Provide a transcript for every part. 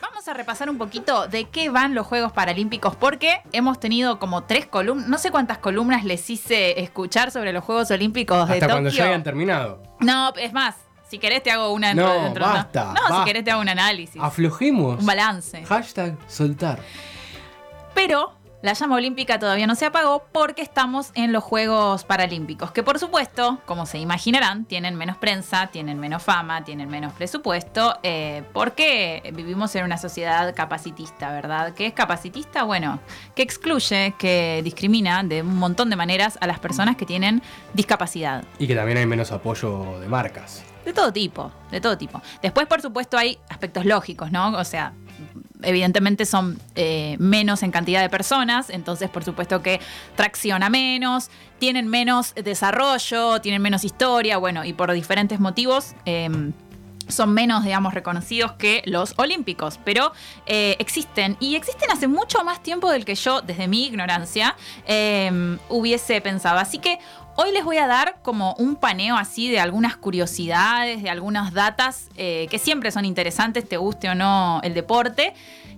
Vamos a repasar un poquito de qué van los Juegos Paralímpicos, porque hemos tenido como tres columnas, no sé cuántas columnas les hice escuchar sobre los Juegos Olímpicos de Hasta Tokio. cuando ya hayan terminado. No, es más, si querés te hago una No, de dentro. basta, no, no basta. si querés te hago un análisis, Aflojemos. un balance. Hashtag soltar. Pero la llama olímpica todavía no se apagó porque estamos en los Juegos Paralímpicos, que por supuesto, como se imaginarán, tienen menos prensa, tienen menos fama, tienen menos presupuesto, eh, porque vivimos en una sociedad capacitista, ¿verdad? ¿Qué es capacitista? Bueno, que excluye, que discrimina de un montón de maneras a las personas que tienen discapacidad. Y que también hay menos apoyo de marcas. De todo tipo, de todo tipo. Después, por supuesto, hay aspectos lógicos, ¿no? O sea, evidentemente son eh, menos en cantidad de personas, entonces por supuesto que tracciona menos, tienen menos desarrollo, tienen menos historia, bueno, y por diferentes motivos. eh, son menos, digamos, reconocidos que los olímpicos, pero eh, existen y existen hace mucho más tiempo del que yo, desde mi ignorancia, eh, hubiese pensado. Así que hoy les voy a dar como un paneo así de algunas curiosidades, de algunas datas eh, que siempre son interesantes, te guste o no el deporte.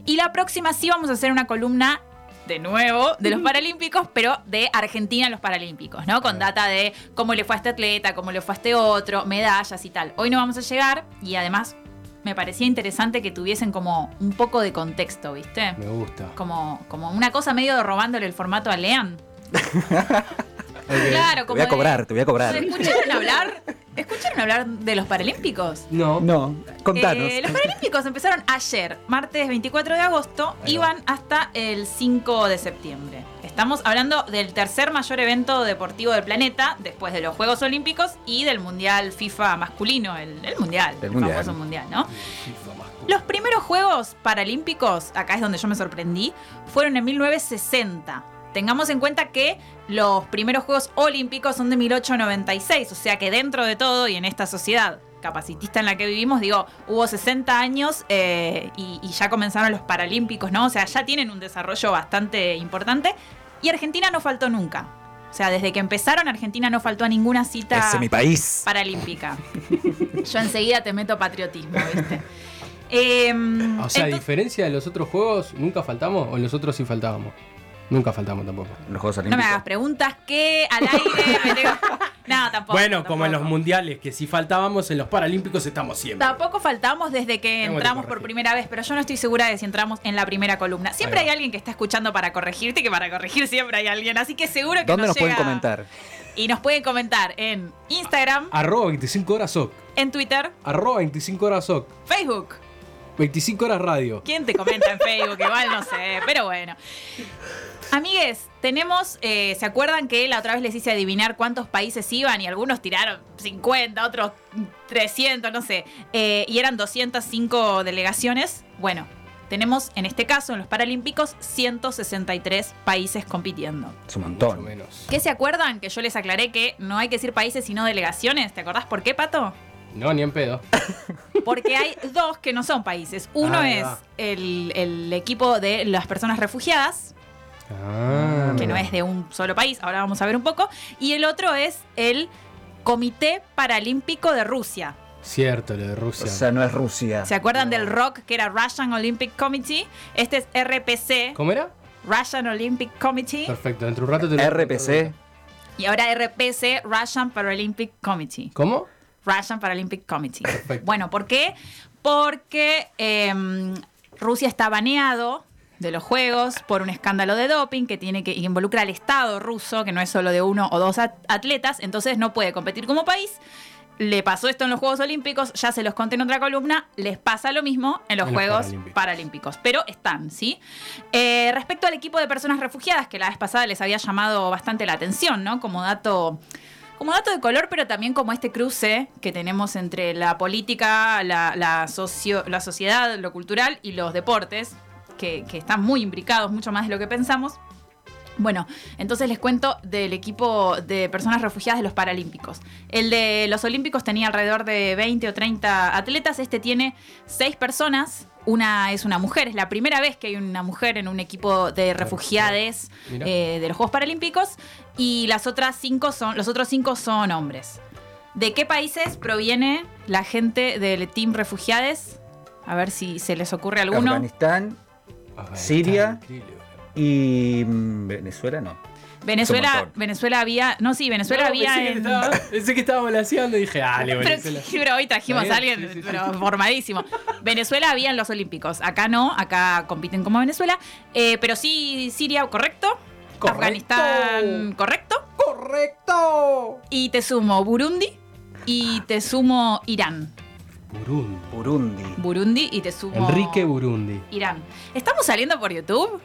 Y la próxima sí vamos a hacer una columna de nuevo de los Paralímpicos, pero de Argentina en los Paralímpicos, ¿no? Con data de cómo le fue a este atleta, cómo le fue a este otro, medallas y tal. Hoy no vamos a llegar y además me parecía interesante que tuviesen como un poco de contexto, ¿viste? Me gusta. Como, como una cosa medio robándole el formato a Lean. Claro, Te como voy a de- cobrar, te voy a cobrar. ¿Escucharon hablar? ¿Escucharon hablar de los Paralímpicos? No. No, contanos. Eh, los Paralímpicos empezaron ayer, martes 24 de agosto, Ahí y va. van hasta el 5 de septiembre. Estamos hablando del tercer mayor evento deportivo del planeta, después de los Juegos Olímpicos y del Mundial FIFA masculino, el, el Mundial, el, El Mundial. famoso Mundial, ¿no? Los primeros Juegos Paralímpicos, acá es donde yo me sorprendí, fueron en 1960. Tengamos en cuenta que los primeros Juegos Olímpicos son de 1896, o sea que dentro de todo y en esta sociedad capacitista en la que vivimos, digo, hubo 60 años eh, y, y ya comenzaron los Paralímpicos, ¿no? O sea, ya tienen un desarrollo bastante importante y Argentina no faltó nunca. O sea, desde que empezaron Argentina no faltó a ninguna cita es mi país. paralímpica. Yo enseguida te meto patriotismo, ¿viste? Em, O sea, a entonces- diferencia de los otros juegos, ¿nunca faltamos? ¿O en los otros sí faltábamos? Nunca faltamos tampoco. Los Juegos no me Olímpicos. hagas preguntas que al aire me tengo- No, tampoco. bueno, como en los mundiales, que si faltábamos, en los paralímpicos estamos siempre. Tampoco faltamos desde que Tengo que entramos por primera vez, pero yo no estoy segura de si entramos en la primera columna. Siempre hay alguien que está escuchando para corregirte, que para corregir siempre hay alguien. Así que seguro que ¿Dónde nos pueden llega- comentar? Y nos pueden comentar en Instagram, Arroba 25 horas SOC. en Twitter, Arroba 25 horas SOC. Facebook. 25 horas radio. ¿Quién te comenta en Facebook? Igual no sé, pero bueno. Amigues, tenemos, eh, ¿se acuerdan que la otra vez les hice adivinar cuántos países iban y algunos tiraron 50, otros 300, no sé, eh, y eran 205 delegaciones? Bueno, tenemos en este caso, en los Paralímpicos, 163 países compitiendo. Es un montón. menos. ¿Qué se acuerdan? Que yo les aclaré que no hay que decir países sino delegaciones. ¿Te acordás por qué, Pato? No, ni en pedo. Porque hay dos que no son países. Uno Ahí es va. el, el equipo de las personas refugiadas, Ah, que no es de un solo país, ahora vamos a ver un poco, y el otro es el Comité Paralímpico de Rusia. Cierto, lo de O Rusia. sea, no es Rusia. ¿Se acuerdan del ROC, que era Russian Olympic Committee? Este es RPC, ¿Cómo era? Russian Olympic Committee, Perfecto, dentro de un rato te lo RPC. y ahora RPC, Russian Paralympic Committee. ¿Cómo? Russian Paralympic Committee. Perfecto. Bueno, ¿por qué? Porque em, Rusia está baneado de los Juegos por un escándalo de doping que tiene que que involucra al Estado ruso, que no es solo de uno o dos at- atletas, entonces no puede competir como país. Le pasó esto en los Juegos Olímpicos, ya se los conté en otra columna, les pasa lo mismo en los En los Juegos Paralímpicos. Paralímpicos, pero están, ¿sí? Eh, respecto al equipo de personas refugiadas, que la vez pasada les había llamado bastante la atención, ¿no? Como dato como dato de color, pero también como este cruce que tenemos entre la política, la, la socio- la sociedad, lo cultural y los deportes, que, que están muy imbricados, mucho más de lo que pensamos. Bueno, entonces les cuento del equipo de personas refugiadas de los Paralímpicos. El de los Olímpicos tenía alrededor de 20 o 30 atletas, este tiene 6 personas. Una es una mujer, es la primera vez que hay una mujer en un equipo de refugiades eh, de los Juegos Paralímpicos y las otras cinco son, los otros cinco son hombres. ¿De qué países proviene la gente del Team Refugiades? A ver si se les ocurre alguno. Afganistán, Siria. y mm, Venezuela no. Venezuela. Venezuela había. No, sí, Venezuela No, había. pensé, que en- estaba, pensé que estaba volaseando y dije, le Pero, Venezuela. sí, pero hoy trajimos a alguien, sí, sí, sí. pero formadísimo. Venezuela había en los Olímpicos. Acá no, acá compiten como Venezuela. Eh, pero sí, Siria, correcto. Correcto. Afganistán, correcto. ¡Correcto! Y te sumo Burundi. Y te sumo Irán. Burundi. Burundi. Burundi y te sumo. Enrique Burundi. Irán. ¿Estamos saliendo por YouTube?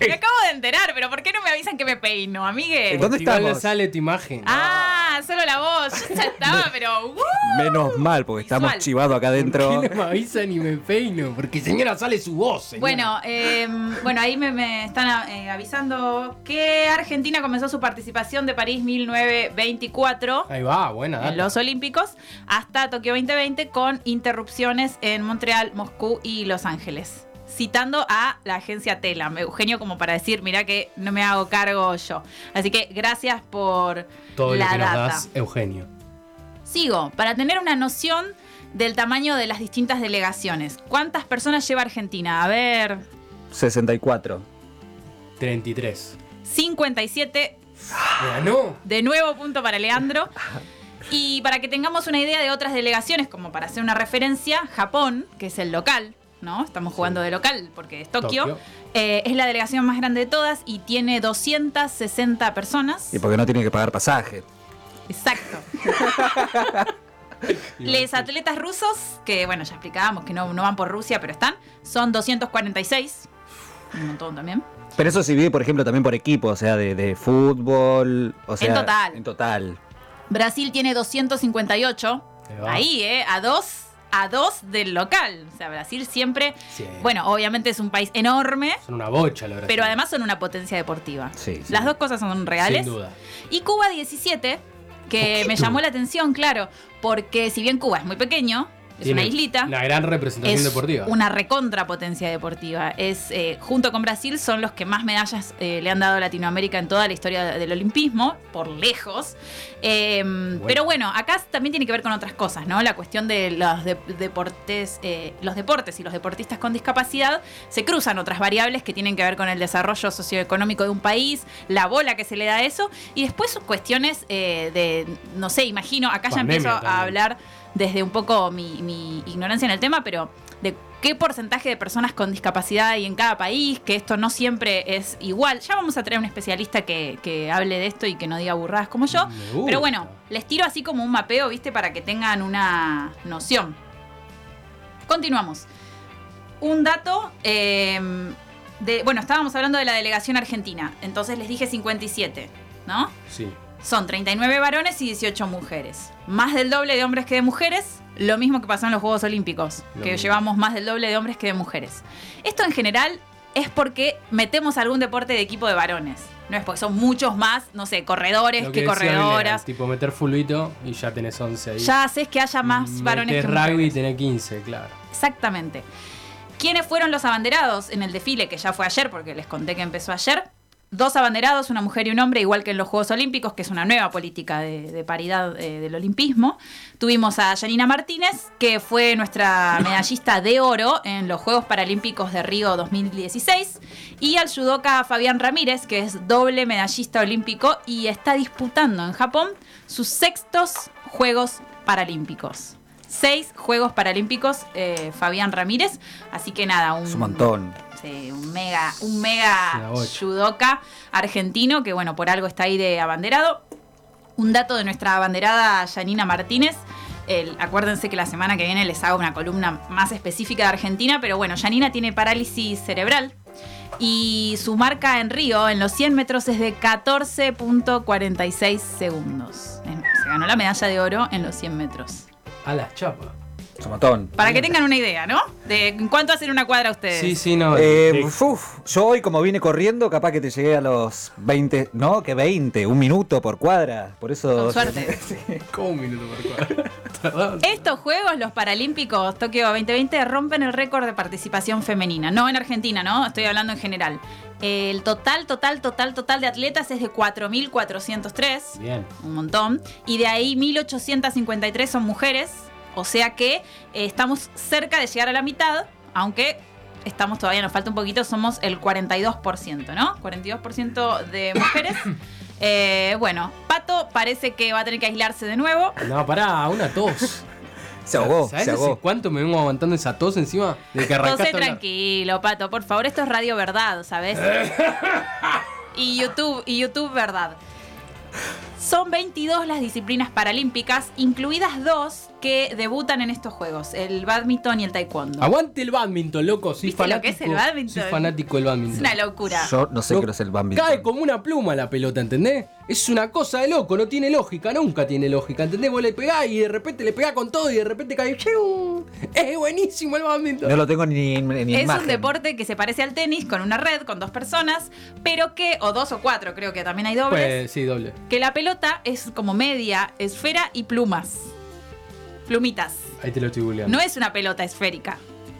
Me acabo de enterar, pero ¿por qué no me avisan que me peino, amigue? ¿Dónde estamos? sale tu imagen. Ah, solo la voz. Yo ya estaba, pero. ¡uh! Menos mal, porque estamos chivados acá adentro. ¿Por qué no me avisan y me peino? Porque señora sale su voz. señora. Bueno, eh, bueno, ahí me, me están eh, avisando que Argentina comenzó su participación de París 1924 Ahí va, buena data. en los Olímpicos hasta Tokio 2020 con interrupciones en Montreal, Moscú y Los Ángeles. Citando a la agencia Telam, Eugenio, como para decir, mira que no me hago cargo yo. Así que gracias por Todo la lo que nos data. das, Eugenio. Sigo, para tener una noción del tamaño de las distintas delegaciones. ¿Cuántas personas lleva Argentina? A ver, 64. 33. 57 Me ganó. De nuevo punto para Leandro. Y para que tengamos una idea de otras delegaciones, como para hacer una referencia, Japón, que es el local, ¿no? Estamos jugando de local porque es Tokio, Tokio. eh, es la delegación más grande de todas y tiene 260 personas. Y porque no tiene que pagar pasaje. Exacto. Les atletas rusos, que bueno, ya explicábamos que no, no van por Rusia, pero están, son 246. Un montón también. Pero eso se divide, por ejemplo, también por equipo, o sea, de, de fútbol. O sea, total. En total. Brasil tiene 258. Ahí va. Ahí, ¿eh? A dos, a dos del local. O sea, Brasil siempre. Sí. Bueno, obviamente es un país enorme, Son una bocha, la verdad. pero además son una potencia deportiva. Sí, sí. Las dos cosas son reales. Sin duda. Y Cuba 17, que me llamó la atención, claro, porque si bien Cuba es muy pequeño, es Tiene una islita. Una gran representación Es deportiva. una recontra potencia deportiva. Es, eh, junto con Brasil, son los que más medallas eh, le han dado a Latinoamérica en toda la historia del olimpismo, por lejos. Eh, Pero bueno, acá también tiene que ver con otras cosas, ¿no? La cuestión de los de- deportes, los deportes y los deportistas con discapacidad se cruzan otras variables que tienen que ver con el desarrollo socioeconómico de un país, la bola que se le da a eso, y después cuestiones de, no sé, imagino, acá ya empiezo a hablar desde un poco mi, mi ignorancia en el tema, pero de qué porcentaje de personas con discapacidad hay en cada país, que esto no siempre es igual. Ya vamos a traer un especialista que, que hable de esto y que no diga burradas como yo. Pero bueno, les tiro así como un mapeo, ¿viste? Para que tengan una noción. Continuamos. Un dato eh, de. Bueno, estábamos hablando de la delegación argentina. Entonces les dije 57, ¿no? Sí. Son 39 varones y 18 mujeres. Más del doble de hombres que de mujeres. Lo mismo que pasó en los Juegos Olímpicos, Lo que mismo. llevamos más del doble de hombres que de mujeres. Esto en general es porque metemos algún deporte de equipo de varones. No es porque son muchos más, no sé, corredores que, corredoras. tipo meter fulbito y ya tenés 11 ahí. Ya haces que haya más varones Metés que rugby y mujeres. tenés 15, claro. Exactamente. ¿Quiénes fueron los abanderados en el desfile que ya fue ayer? Porque les conté que empezó ayer. Dos abanderados, una mujer y un hombre, igual que en los Juegos Olímpicos, que es una nueva política de, paridad eh, del olimpismo. Tuvimos a Janina Martínez, que fue nuestra medallista de oro en los Juegos Paralímpicos de Río 2016. Y al judoka Fabián Ramírez, que es doble medallista olímpico y está disputando en Japón sus sextos Juegos Paralímpicos. Seis Juegos Paralímpicos, eh, Fabián Ramírez. Así que nada, un, un montón. Un mega, un mega judoka argentino que bueno, por algo está ahí de abanderado. Un dato de nuestra abanderada Janina Martínez. El- acuérdense que la semana que viene les hago una columna más específica de Argentina, pero bueno, Janina tiene parálisis cerebral y su marca en Río en los 100 metros es de 14.46 segundos. Se ganó la medalla de oro en los 100 metros. A las chapas. Es un montón. Para que tengan una idea, ¿no? De en cuánto hacen una cuadra ustedes. Sí, sí, no. Eh, uf, yo hoy como vine corriendo, capaz que te llegué a los 20, no, que 20, un minuto por cuadra, por eso... Con suerte. ¿Cómo un minuto por cuadra? Estos Juegos, los Paralímpicos Tokio 2020, rompen el récord de participación femenina. No en Argentina, ¿no? Estoy hablando en general. El total, total, total, total de atletas es de 4.403. Bien. Un montón. Y de ahí 1.853 son mujeres. O sea que eh, estamos cerca de llegar a la mitad, aunque estamos todavía, nos falta un poquito, somos el 42%, ¿no? 42% de mujeres. Eh, bueno, Pato parece que va a tener que aislarse de nuevo. No, pará, una tos. Se ahogó, ¿Sabés se hace ahogó. cuánto me vengo aguantando esa tos encima? De que arrancaste hablar? tranquilo, Pato, por favor, esto es Radio Verdad, ¿sabes? y YouTube, y YouTube Verdad. Son 22 las disciplinas paralímpicas, incluidas dos que debutan en estos juegos, el badminton y el taekwondo. Aguante el badminton, loco. Soy ¿Viste lo fanático. que es el badminton? Soy fanático del badminton. Es una locura. Yo no sé No, qué es el badminton. Cae como una pluma la pelota, ¿entendés? Es una cosa de loco, no tiene lógica, nunca tiene lógica, ¿entendés? Vos le pegás y de repente le pegás con todo y de repente cae. ¡chiu! Es buenísimo el badminton. No lo tengo ni, ni es imagen. un deporte que se parece al tenis con una red, con dos personas, pero que, o dos o cuatro, creo que también hay dobles, Pues sí, doble. que la pelota es como media, esfera y plumas. Plumitas. Ahí te lo estoy googleando. No es una pelota esférica,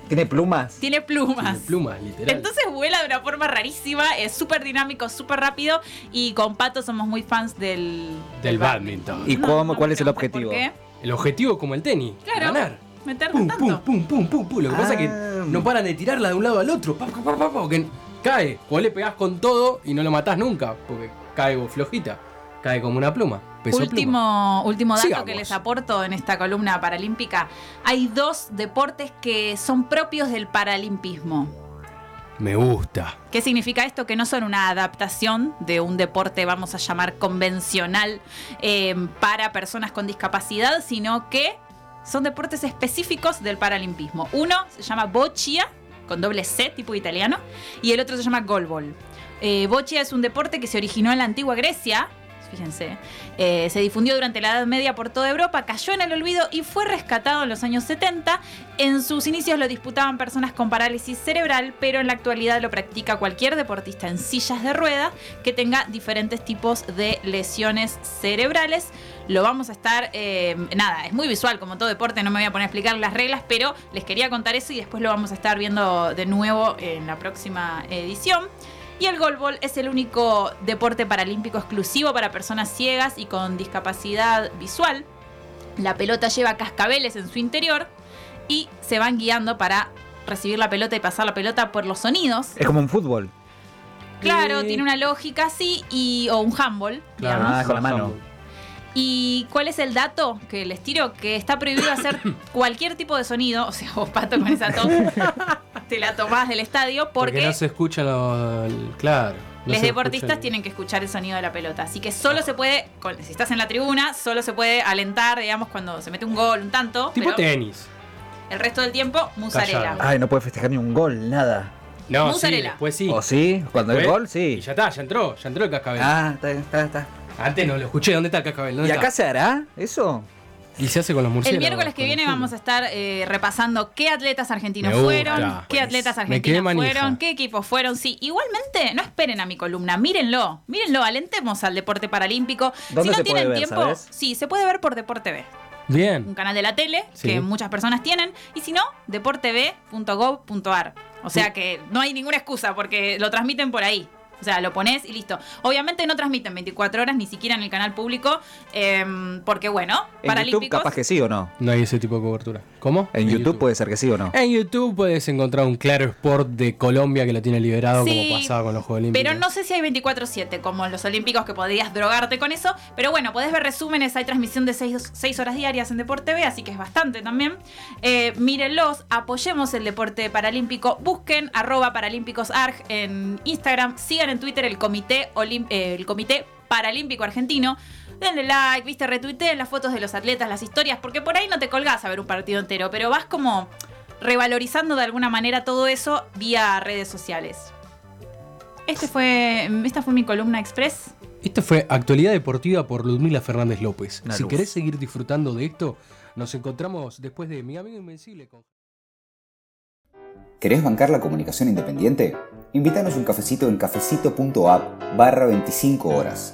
¿Tiene plumas? tiene plumas. Tiene plumas, literal. Entonces vuela de una forma rarísima, es súper dinámico, súper rápido y con Pato somos muy fans del, Del badminton. ¿Y No, cómo, no cuál es el por objetivo? qué. El objetivo como el tenis. Claro, Ganar. meterte Pum, tanto. pum, pum, pum, pum, pum. Lo que pasa es que Ah. no paran de tirarla de un lado al otro. Pa, pa, pa, pa, pa, porque cae. Vos le pegás con todo y no lo matás nunca. Porque cae flojita. Cae como una pluma. Peso pluma. Último, último dato Sigamos. que les aporto en esta columna paralímpica. Hay dos deportes que son propios del paralimpismo. Me gusta. ¿Qué significa esto? Que no son una adaptación de un deporte, vamos a llamar, convencional eh, para personas con discapacidad, sino que son deportes específicos del paralimpismo. Uno se llama boccia, con doble C, tipo italiano, y el otro se llama goalball. Eh, boccia es un deporte que se originó en la antigua Grecia. Fíjense, eh, se difundió durante la Edad Media por toda Europa, cayó en el olvido y fue rescatado en los años 70. En sus inicios lo disputaban personas con parálisis cerebral, pero en la actualidad lo practica cualquier deportista en sillas de rueda que tenga diferentes tipos de lesiones cerebrales. Lo vamos a estar, eh, nada, es muy visual como todo deporte, no me voy a poner a explicar las reglas, pero les quería contar eso y después lo vamos a estar viendo de nuevo en la próxima edición. Y el goalball es el único deporte paralímpico exclusivo para personas ciegas y con discapacidad visual. La pelota lleva cascabeles en su interior y se van guiando para recibir la pelota y pasar la pelota por los sonidos. Es como un fútbol. Claro, tiene una lógica así y o un handball, Claro. digamos. Ah, con la mano. ¿Y cuál es el dato que les tiro? Que está prohibido hacer cualquier tipo de sonido. O sea, vos, Pato, con esa tos, te la tomás del estadio Porque, porque, no se escucha lo. el- Claro. no los deportistas escucha el- tienen que escuchar el sonido de la pelota. Así que solo se puede, si estás en la tribuna, solo se puede alentar, digamos, cuando se mete un gol, un tanto. Tipo pero tenis. el resto del tiempo, musarela. Ay, no puede festejar ni un gol, nada. No, sí, Mozzarella. después sí. ¿O sí? Cuando hay Después- gol, Y sí. ya está, ya entró, ya entró el cascabel. Ah, está, está, está. Antes no lo escuché, ¿dónde está el cascabel? ¿Dónde ¿Y acá se hará eso? Y se hace con los El murciélagos. miércoles que viene el vamos a estar eh, repasando qué atletas argentinos gusta. fueron, qué atletas argentinos fueron, qué equipos fueron. Sí, igualmente, no esperen a mi columna, mírenlo, mírenlo, alentemos al deporte paralímpico. ¿Dónde si no se puede tienen ver, tiempo, sabes? sí, se puede ver por Deporte B, un Bien. canal de la tele Sí. que muchas personas tienen, y si no, deporteb.gov.ar. O sea que no hay ninguna excusa porque lo transmiten por ahí. O sea, lo pones y listo. Obviamente no transmiten 24 horas, ni siquiera en el canal público, em, porque bueno, En YouTube Paralímpicos. capaz que sí o no. No hay ese tipo de cobertura. ¿Cómo? En, YouTube, puede ser que sí o no. En YouTube puedes encontrar un claro sport de Colombia que lo tiene liberado Sí, como pasaba con los Juegos Olímpicos. Pero no sé si hay 24-7 como en los Olímpicos que podrías drogarte con eso. Pero bueno, podés ver resúmenes. Hay transmisión de 6 horas diarias en Deporte B, así que es bastante también. Eh, mírenlos, apoyemos el deporte paralímpico. Busquen arroba paralímpicosarg en Instagram. Sigan en Twitter el Comité, Olim- eh, el comité Paralímpico Argentino. Denle like, viste, retuiteen las fotos de los atletas, las historias, porque por ahí no te colgás a ver un partido entero, pero vas como revalorizando de alguna manera todo eso vía redes sociales. Este fue, esta fue mi columna express. Esto fue Actualidad Deportiva por Ludmila Fernández López. Una si luz. querés seguir disfrutando de esto, nos encontramos después de Mi Amigo Invencible con... ¿Querés bancar la comunicación independiente? Invítanos un cafecito en cafecito.app barra 25 horas.